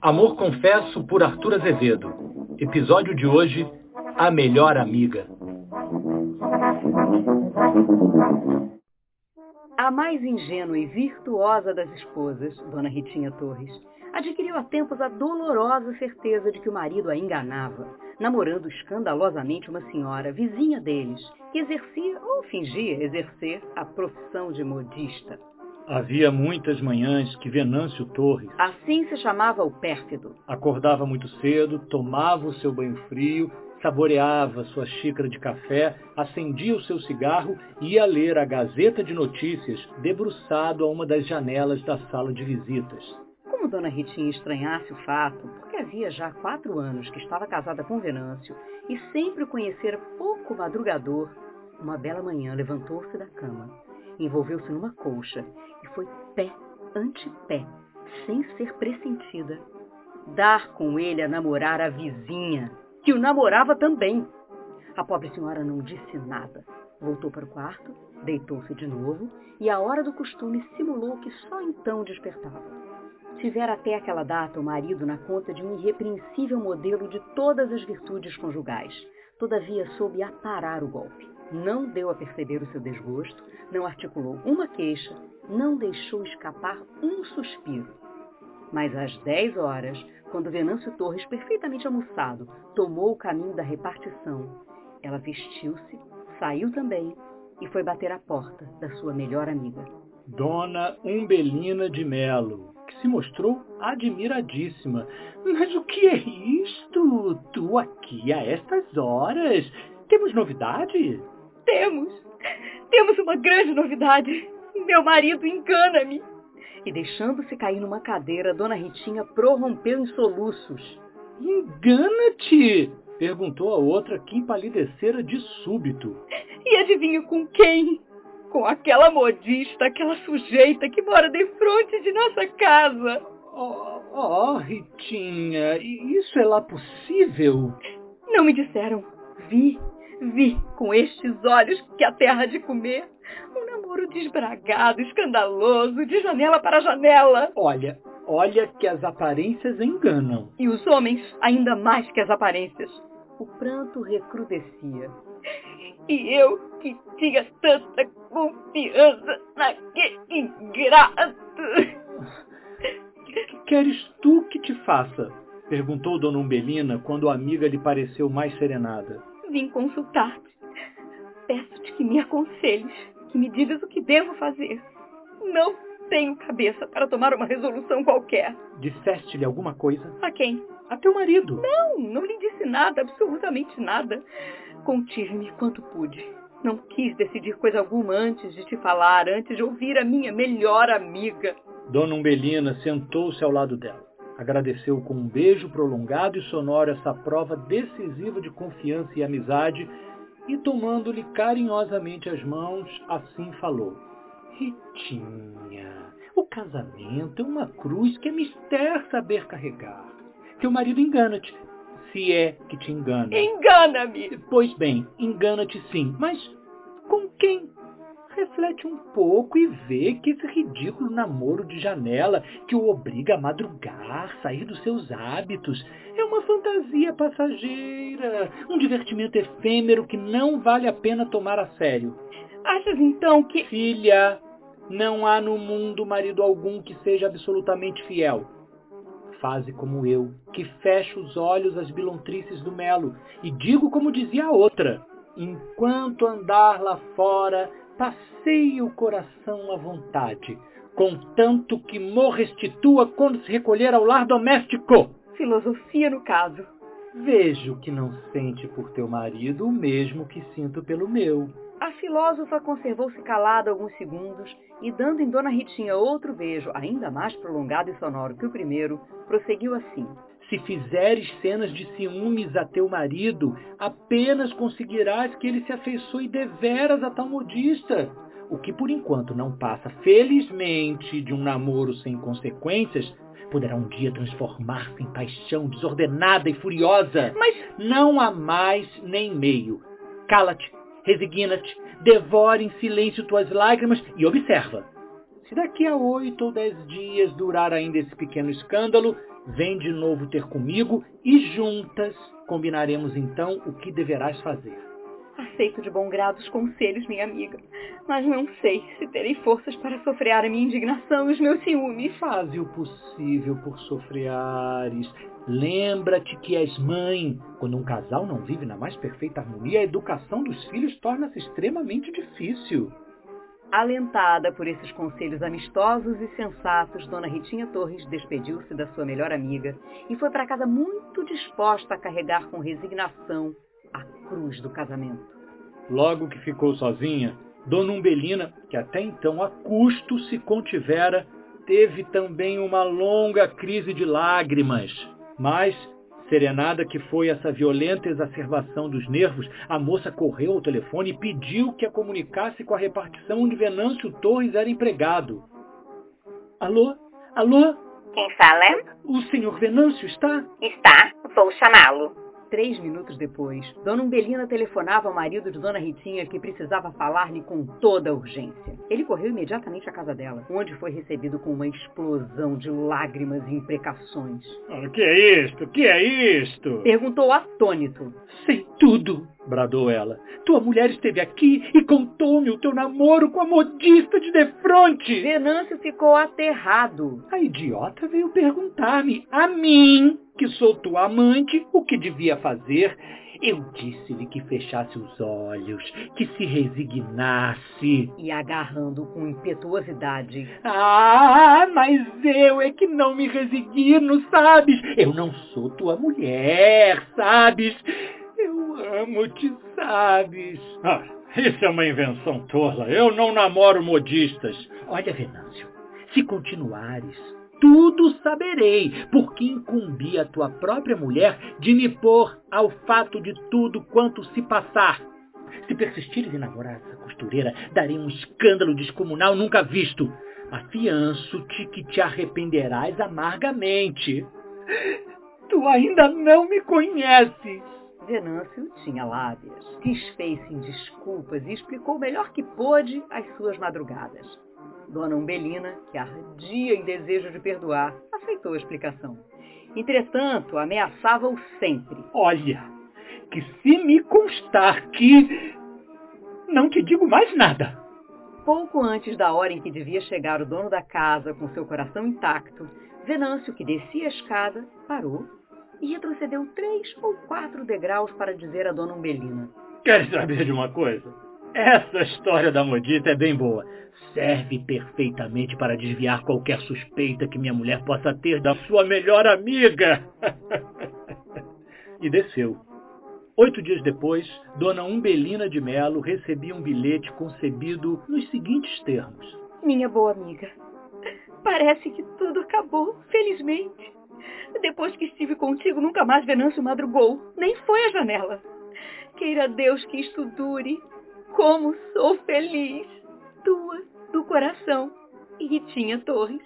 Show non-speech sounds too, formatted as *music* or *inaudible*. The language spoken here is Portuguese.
Amor Confesso por Arthur Azevedo. Episódio de hoje, A Melhor Amiga. A mais ingênua e virtuosa das esposas, Dona Ritinha Torres, adquiriu há tempos a dolorosa certeza de que o marido a enganava, namorando escandalosamente uma senhora vizinha deles, que exercia ou fingia exercer a profissão de modista. Havia muitas manhãs que Venâncio Torres, Assim se chamava o pérfido, acordava muito cedo, tomava o seu banho frio, saboreava sua xícara de café, acendia o seu cigarro e ia ler a Gazeta de Notícias, debruçado a uma das janelas da sala de visitas. Como Dona Ritinha estranhasse o fato, porque havia já quatro anos que estava casada com Venâncio e sempre o conhecera pouco madrugador, uma bela manhã levantou-se da cama, envolveu-se numa colcha e foi pé ante pé, sem ser pressentida, dar com ele a namorar a vizinha, que o namorava também. A pobre senhora não disse nada. Voltou para o quarto, deitou-se de novo e, à hora do costume, simulou que só então despertava. Tivera até aquela data o marido na conta de um irrepreensível modelo de todas as virtudes conjugais. Todavia soube aparar o golpe. Não deu a perceber o seu desgosto, não articulou uma queixa, não deixou escapar um suspiro. Mas às dez horas, quando Venâncio Torres, perfeitamente almoçado, tomou o caminho da repartição, ela vestiu-se, saiu também e foi bater à porta da sua melhor amiga. Dona Umbelina de Melo, que se mostrou admiradíssima. Mas o que é isto? Tu aqui a estas horas? Temos novidade? Temos! Temos uma grande novidade! Meu marido engana-me! E deixando-se cair numa cadeira, Dona Ritinha prorrompeu em soluços. Engana-te! Perguntou a outra que empalidecera de súbito. E adivinha com quem? Com aquela modista, aquela sujeita que mora de frente de nossa casa. Oh, oh, Ritinha, isso é lá possível? Não me disseram. Vi, vi com estes olhos que a terra de comer. Um namoro desbragado, escandaloso, de janela para janela. Olha, olha que as aparências enganam. E os homens, ainda mais que as aparências. O pranto recrudescia. E eu que tinha tanta confiança naquele ingrato. Que queres tu que te faça? Perguntou Dona Umbelina quando a amiga lhe pareceu mais serenada. Vim consultar-te. Peço-te que me aconselhes, que me digas o que devo fazer. Não tenho cabeça para tomar uma resolução qualquer. Disseste-lhe alguma coisa? A quem? A teu marido. Não, não lhe disse nada, absolutamente nada. Contive-me quanto pude. Não quis decidir coisa alguma antes de te falar, antes de ouvir a minha melhor amiga. Dona Umbelina sentou-se ao lado dela. Agradeceu com um beijo prolongado e sonoro essa prova decisiva de confiança e amizade e, tomando-lhe carinhosamente as mãos, assim falou. Ritinha, o casamento é uma cruz que é mister saber carregar. Teu marido engana-te, se é que te engana. Engana-me! Pois bem, engana-te sim, mas com quem? Reflete um pouco e vê que esse ridículo namoro de janela que o obriga a madrugar, sair dos seus hábitos, é uma fantasia passageira, um divertimento efêmero que não vale a pena tomar a sério. Achas então que. Filha, não há no mundo marido algum que seja absolutamente fiel. Faze como eu, que fecho os olhos às bilontrices do Melo, e digo como dizia a outra: enquanto andar lá fora, passeie o coração à vontade, contanto que mo restitua quando se recolher ao lar doméstico. Filosofia no caso. Vejo que não sente por teu marido o mesmo que sinto pelo meu. A filósofa conservou-se calada alguns segundos e, dando em Dona Ritinha outro beijo, ainda mais prolongado e sonoro que o primeiro, prosseguiu assim. Se fizeres cenas de ciúmes a teu marido, apenas conseguirás que ele se afeiçoe deveras a tal modista. O que por enquanto não passa, felizmente, de um namoro sem consequências, poderá um dia transformar-se em paixão desordenada e furiosa. Mas Não há mais nem meio. Cala-te, resigna-te, devora em silêncio tuas lágrimas e observa. Se daqui a oito ou dez dias durar ainda esse pequeno escândalo, Vem de novo ter comigo e juntas combinaremos então o que deverás fazer. Aceito de bom grado os conselhos, minha amiga, mas não sei se terei forças para sofrear a minha indignação e os meus ciúmes. Faze o possível por sofreares. Lembra-te que és mãe. Quando um casal não vive na mais perfeita harmonia, a educação dos filhos torna-se extremamente difícil. Alentada por esses conselhos amistosos e sensatos, Dona Ritinha Torres despediu-se da sua melhor amiga e foi para casa muito disposta a carregar com resignação a cruz do casamento. Logo que ficou sozinha, Dona Umbelina, que até então a custo se contivera, teve também uma longa crise de lágrimas. Mas Serenada que foi essa violenta exacerbação dos nervos, a moça correu ao telefone e pediu que a comunicasse com a repartição onde Venâncio Torres era empregado. Alô? Alô? Quem fala? O senhor Venâncio está? Está. Vou chamá-lo. Três minutos depois, Dona Umbelina telefonava ao marido de Dona Ritinha que precisava falar-lhe com toda a urgência. Ele correu imediatamente à casa dela, onde foi recebido com uma explosão de lágrimas e imprecações. O ah, que é isto? O que é isto? Perguntou atônito. Sei tudo, bradou ela. Tua mulher esteve aqui e contou-me o teu namoro com a modista de defronte. Venâncio ficou aterrado. A idiota veio perguntar-me, a mim, que sou tua amante, o que devia fazer. Eu disse-lhe que fechasse os olhos, que se resignasse. E agarrando com impetuosidade. Ah, mas eu é que não me resigno, sabes? Eu não sou tua mulher, sabes? Amo-te, sabes? Ah, isso é uma invenção tola. Eu não namoro modistas. Olha, Venâncio, se continuares tudo saberei, porque incumbi a tua própria mulher de me pôr ao fato de tudo quanto se passar. Se persistires em namorar essa costureira, darei um escândalo descomunal nunca visto. Afianço-te que te arrependerás amargamente. Tu ainda não me conheces. Venâncio tinha lábias. Desfez-se em desculpas e explicou melhor que pôde as suas madrugadas. Dona Umbelina, que ardia em desejo de perdoar, aceitou a explicação. Entretanto, ameaçava-o sempre. Olha, que se me constar que... Não te digo mais nada. Pouco antes da hora em que devia chegar o dono da casa com seu coração intacto, Venâncio, que descia a escada, parou e retrocedeu três ou quatro degraus para dizer a Dona Umbelina. Queres saber de uma coisa? Essa história da modita é bem boa serve perfeitamente para desviar qualquer suspeita que minha mulher possa ter da sua melhor amiga. *laughs* e desceu. Oito dias depois, Dona Umbelina de Melo recebia um bilhete concebido nos seguintes termos. Minha boa amiga, parece que tudo acabou, felizmente. Depois que estive contigo, nunca mais Venâncio madrugou, nem foi à janela. Queira Deus que isto dure. Como sou feliz! Tua do coração Ritinha Torres.